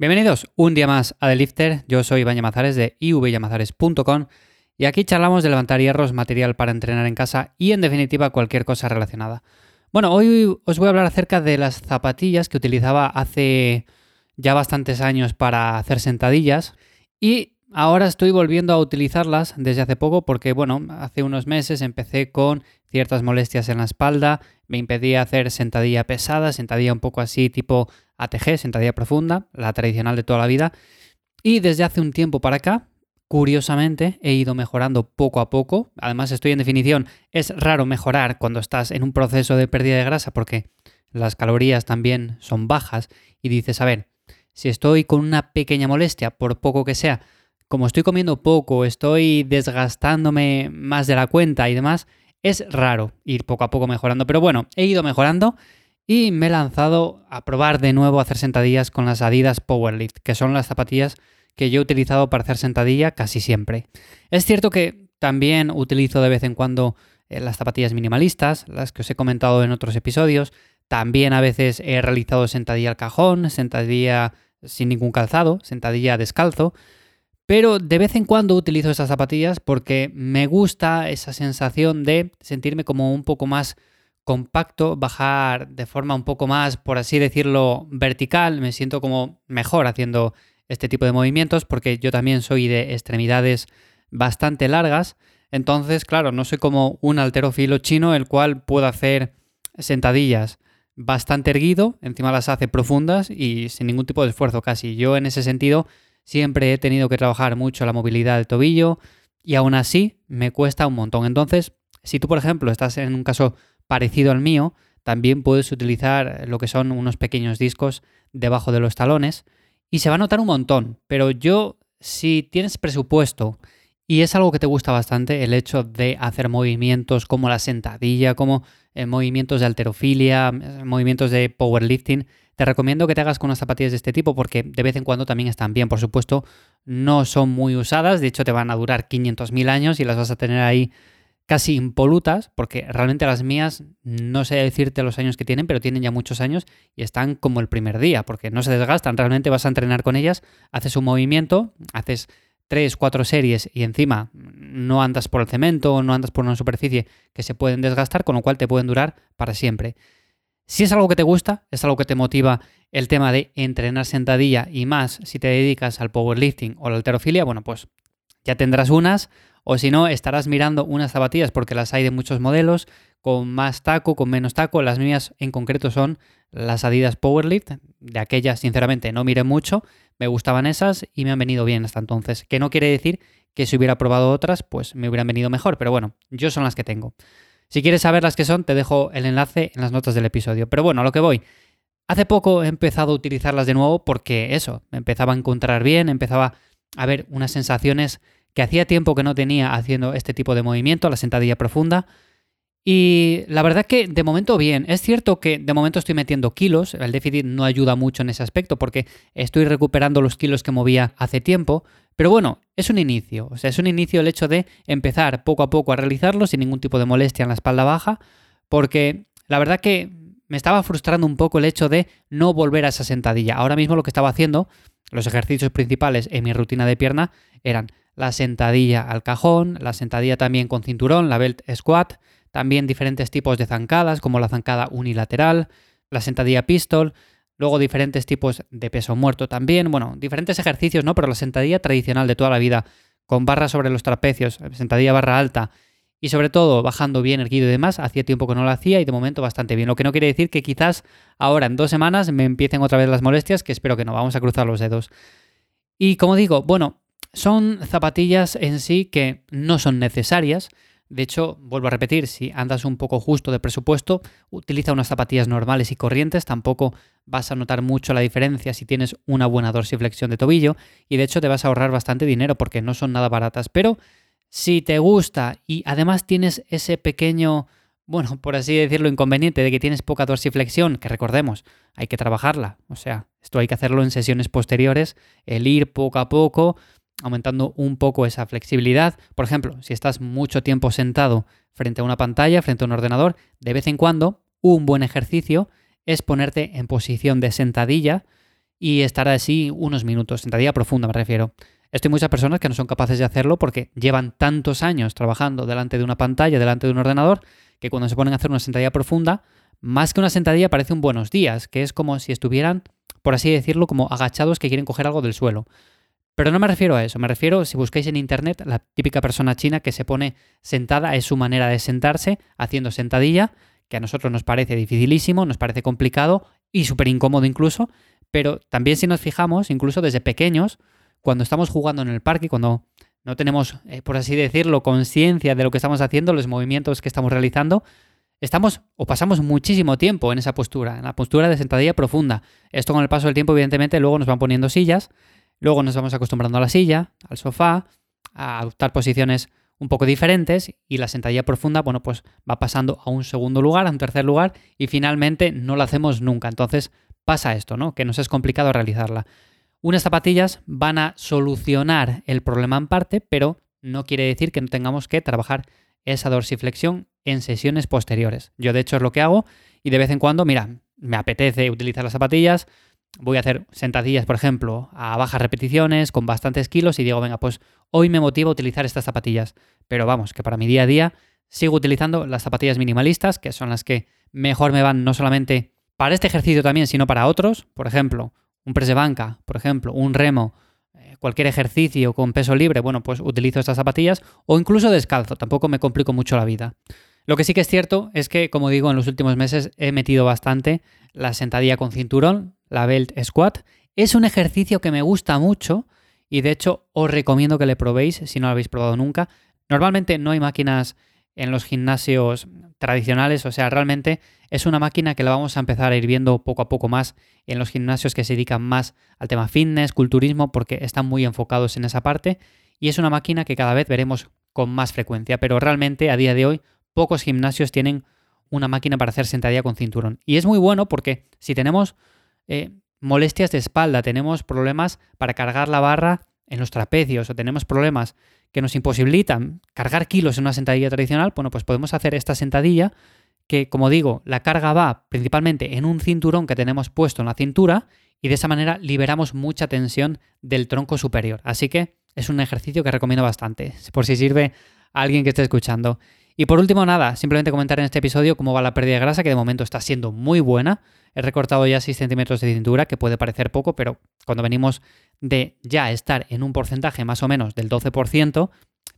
Bienvenidos un día más a The Lifter. Yo soy Iván Llamazares de ivyamazares.com y aquí charlamos de levantar hierros, material para entrenar en casa y en definitiva cualquier cosa relacionada. Bueno, hoy os voy a hablar acerca de las zapatillas que utilizaba hace ya bastantes años para hacer sentadillas y ahora estoy volviendo a utilizarlas desde hace poco porque, bueno, hace unos meses empecé con ciertas molestias en la espalda, me impedía hacer sentadilla pesada, sentadilla un poco así tipo ATG, sentadilla profunda, la tradicional de toda la vida. Y desde hace un tiempo para acá, curiosamente, he ido mejorando poco a poco. Además, estoy en definición, es raro mejorar cuando estás en un proceso de pérdida de grasa porque las calorías también son bajas y dices, a ver, si estoy con una pequeña molestia, por poco que sea, como estoy comiendo poco, estoy desgastándome más de la cuenta y demás, es raro ir poco a poco mejorando. Pero bueno, he ido mejorando y me he lanzado a probar de nuevo a hacer sentadillas con las Adidas Powerlift, que son las zapatillas que yo he utilizado para hacer sentadilla casi siempre. Es cierto que también utilizo de vez en cuando eh, las zapatillas minimalistas, las que os he comentado en otros episodios. También a veces he realizado sentadilla al cajón, sentadilla sin ningún calzado, sentadilla descalzo. Pero de vez en cuando utilizo esas zapatillas porque me gusta esa sensación de sentirme como un poco más compacto, bajar de forma un poco más, por así decirlo, vertical. Me siento como mejor haciendo este tipo de movimientos porque yo también soy de extremidades bastante largas. Entonces, claro, no soy como un alterofilo chino el cual puedo hacer sentadillas bastante erguido, encima las hace profundas y sin ningún tipo de esfuerzo casi. Yo en ese sentido siempre he tenido que trabajar mucho la movilidad del tobillo y aún así me cuesta un montón. Entonces, si tú, por ejemplo, estás en un caso parecido al mío, también puedes utilizar lo que son unos pequeños discos debajo de los talones y se va a notar un montón. Pero yo, si tienes presupuesto y es algo que te gusta bastante, el hecho de hacer movimientos como la sentadilla, como eh, movimientos de alterofilia, eh, movimientos de powerlifting, te recomiendo que te hagas con unas zapatillas de este tipo porque de vez en cuando también están bien. Por supuesto, no son muy usadas, de hecho te van a durar 500.000 años y las vas a tener ahí casi impolutas, porque realmente las mías no sé decirte los años que tienen, pero tienen ya muchos años y están como el primer día, porque no se desgastan. Realmente vas a entrenar con ellas, haces un movimiento, haces tres, cuatro series y encima no andas por el cemento o no andas por una superficie que se pueden desgastar, con lo cual te pueden durar para siempre. Si es algo que te gusta, es algo que te motiva el tema de entrenar sentadilla y más si te dedicas al powerlifting o la alterofilia, bueno, pues ya tendrás unas o si no, estarás mirando unas zapatillas porque las hay de muchos modelos, con más taco, con menos taco. Las mías en concreto son las Adidas Powerlift. De aquellas, sinceramente, no miré mucho. Me gustaban esas y me han venido bien hasta entonces. Que no quiere decir que si hubiera probado otras, pues me hubieran venido mejor. Pero bueno, yo son las que tengo. Si quieres saber las que son, te dejo el enlace en las notas del episodio. Pero bueno, a lo que voy. Hace poco he empezado a utilizarlas de nuevo porque eso, me empezaba a encontrar bien, empezaba a ver unas sensaciones que hacía tiempo que no tenía haciendo este tipo de movimiento, la sentadilla profunda. Y la verdad que de momento bien. Es cierto que de momento estoy metiendo kilos, el déficit no ayuda mucho en ese aspecto porque estoy recuperando los kilos que movía hace tiempo, pero bueno, es un inicio, o sea, es un inicio el hecho de empezar poco a poco a realizarlo sin ningún tipo de molestia en la espalda baja, porque la verdad que me estaba frustrando un poco el hecho de no volver a esa sentadilla. Ahora mismo lo que estaba haciendo, los ejercicios principales en mi rutina de pierna eran la sentadilla al cajón, la sentadilla también con cinturón, la belt squat, también diferentes tipos de zancadas como la zancada unilateral, la sentadilla pistol, luego diferentes tipos de peso muerto también, bueno, diferentes ejercicios, ¿no? Pero la sentadilla tradicional de toda la vida, con barras sobre los trapecios, sentadilla barra alta y sobre todo bajando bien erguido y demás, hacía tiempo que no lo hacía y de momento bastante bien, lo que no quiere decir que quizás ahora en dos semanas me empiecen otra vez las molestias, que espero que no, vamos a cruzar los dedos. Y como digo, bueno, son zapatillas en sí que no son necesarias. De hecho, vuelvo a repetir, si andas un poco justo de presupuesto, utiliza unas zapatillas normales y corrientes, tampoco vas a notar mucho la diferencia si tienes una buena dorsiflexión de tobillo. Y de hecho te vas a ahorrar bastante dinero porque no son nada baratas, pero si te gusta y además tienes ese pequeño, bueno, por así decirlo, inconveniente de que tienes poca dorsiflexión, que recordemos, hay que trabajarla, o sea, esto hay que hacerlo en sesiones posteriores, el ir poco a poco, aumentando un poco esa flexibilidad. Por ejemplo, si estás mucho tiempo sentado frente a una pantalla, frente a un ordenador, de vez en cuando un buen ejercicio es ponerte en posición de sentadilla y estar así unos minutos, sentadilla profunda me refiero. Esto hay muchas personas que no son capaces de hacerlo porque llevan tantos años trabajando delante de una pantalla, delante de un ordenador, que cuando se ponen a hacer una sentadilla profunda, más que una sentadilla parece un buenos días, que es como si estuvieran, por así decirlo, como agachados que quieren coger algo del suelo. Pero no me refiero a eso, me refiero, si buscáis en internet, la típica persona china que se pone sentada es su manera de sentarse, haciendo sentadilla, que a nosotros nos parece dificilísimo, nos parece complicado y súper incómodo incluso, pero también si nos fijamos, incluso desde pequeños, cuando estamos jugando en el parque, cuando no tenemos, eh, por así decirlo, conciencia de lo que estamos haciendo, los movimientos que estamos realizando, estamos o pasamos muchísimo tiempo en esa postura, en la postura de sentadilla profunda. Esto con el paso del tiempo, evidentemente, luego nos van poniendo sillas, luego nos vamos acostumbrando a la silla, al sofá, a adoptar posiciones un poco diferentes y la sentadilla profunda, bueno, pues va pasando a un segundo lugar, a un tercer lugar y finalmente no la hacemos nunca. Entonces pasa esto, ¿no? Que nos es complicado realizarla. Unas zapatillas van a solucionar el problema en parte, pero no quiere decir que no tengamos que trabajar esa dorsiflexión en sesiones posteriores. Yo de hecho es lo que hago y de vez en cuando, mira, me apetece utilizar las zapatillas, voy a hacer sentadillas, por ejemplo, a bajas repeticiones, con bastantes kilos y digo, venga, pues hoy me motiva a utilizar estas zapatillas. Pero vamos, que para mi día a día sigo utilizando las zapatillas minimalistas, que son las que mejor me van no solamente para este ejercicio también, sino para otros. Por ejemplo, un press de banca, por ejemplo, un remo, eh, cualquier ejercicio con peso libre, bueno, pues utilizo estas zapatillas o incluso descalzo, tampoco me complico mucho la vida. Lo que sí que es cierto es que, como digo, en los últimos meses he metido bastante la sentadilla con cinturón, la belt squat. Es un ejercicio que me gusta mucho y de hecho os recomiendo que le probéis si no lo habéis probado nunca. Normalmente no hay máquinas en los gimnasios tradicionales, o sea, realmente es una máquina que la vamos a empezar a ir viendo poco a poco más en los gimnasios que se dedican más al tema fitness, culturismo, porque están muy enfocados en esa parte y es una máquina que cada vez veremos con más frecuencia, pero realmente a día de hoy pocos gimnasios tienen una máquina para hacer sentadilla con cinturón. Y es muy bueno porque si tenemos eh, molestias de espalda, tenemos problemas para cargar la barra en los trapecios o tenemos problemas que nos imposibilitan cargar kilos en una sentadilla tradicional, bueno, pues podemos hacer esta sentadilla que, como digo, la carga va principalmente en un cinturón que tenemos puesto en la cintura y de esa manera liberamos mucha tensión del tronco superior. Así que es un ejercicio que recomiendo bastante, por si sirve a alguien que esté escuchando. Y por último, nada, simplemente comentar en este episodio cómo va la pérdida de grasa, que de momento está siendo muy buena. He recortado ya 6 centímetros de cintura, que puede parecer poco, pero cuando venimos de ya estar en un porcentaje más o menos del 12%,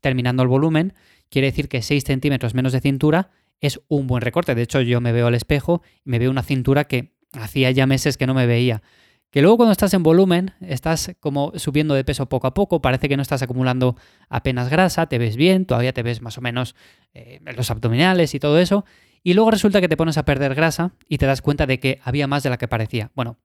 terminando el volumen, quiere decir que 6 centímetros menos de cintura es un buen recorte. De hecho, yo me veo al espejo y me veo una cintura que hacía ya meses que no me veía. Que luego cuando estás en volumen, estás como subiendo de peso poco a poco, parece que no estás acumulando apenas grasa, te ves bien, todavía te ves más o menos eh, los abdominales y todo eso, y luego resulta que te pones a perder grasa y te das cuenta de que había más de la que parecía. Bueno,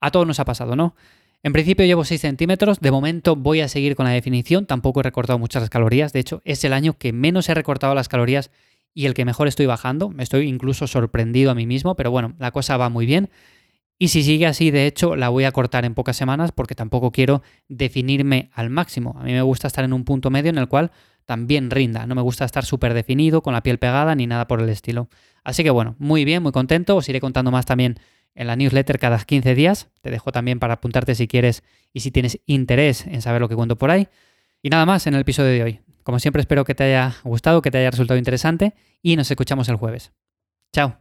a todos nos ha pasado, ¿no? En principio llevo 6 centímetros, de momento voy a seguir con la definición, tampoco he recortado muchas calorías, de hecho es el año que menos he recortado las calorías y el que mejor estoy bajando, me estoy incluso sorprendido a mí mismo, pero bueno, la cosa va muy bien. Y si sigue así, de hecho, la voy a cortar en pocas semanas porque tampoco quiero definirme al máximo. A mí me gusta estar en un punto medio en el cual también rinda. No me gusta estar súper definido, con la piel pegada, ni nada por el estilo. Así que bueno, muy bien, muy contento. Os iré contando más también en la newsletter cada 15 días. Te dejo también para apuntarte si quieres y si tienes interés en saber lo que cuento por ahí. Y nada más en el episodio de hoy. Como siempre espero que te haya gustado, que te haya resultado interesante y nos escuchamos el jueves. Chao.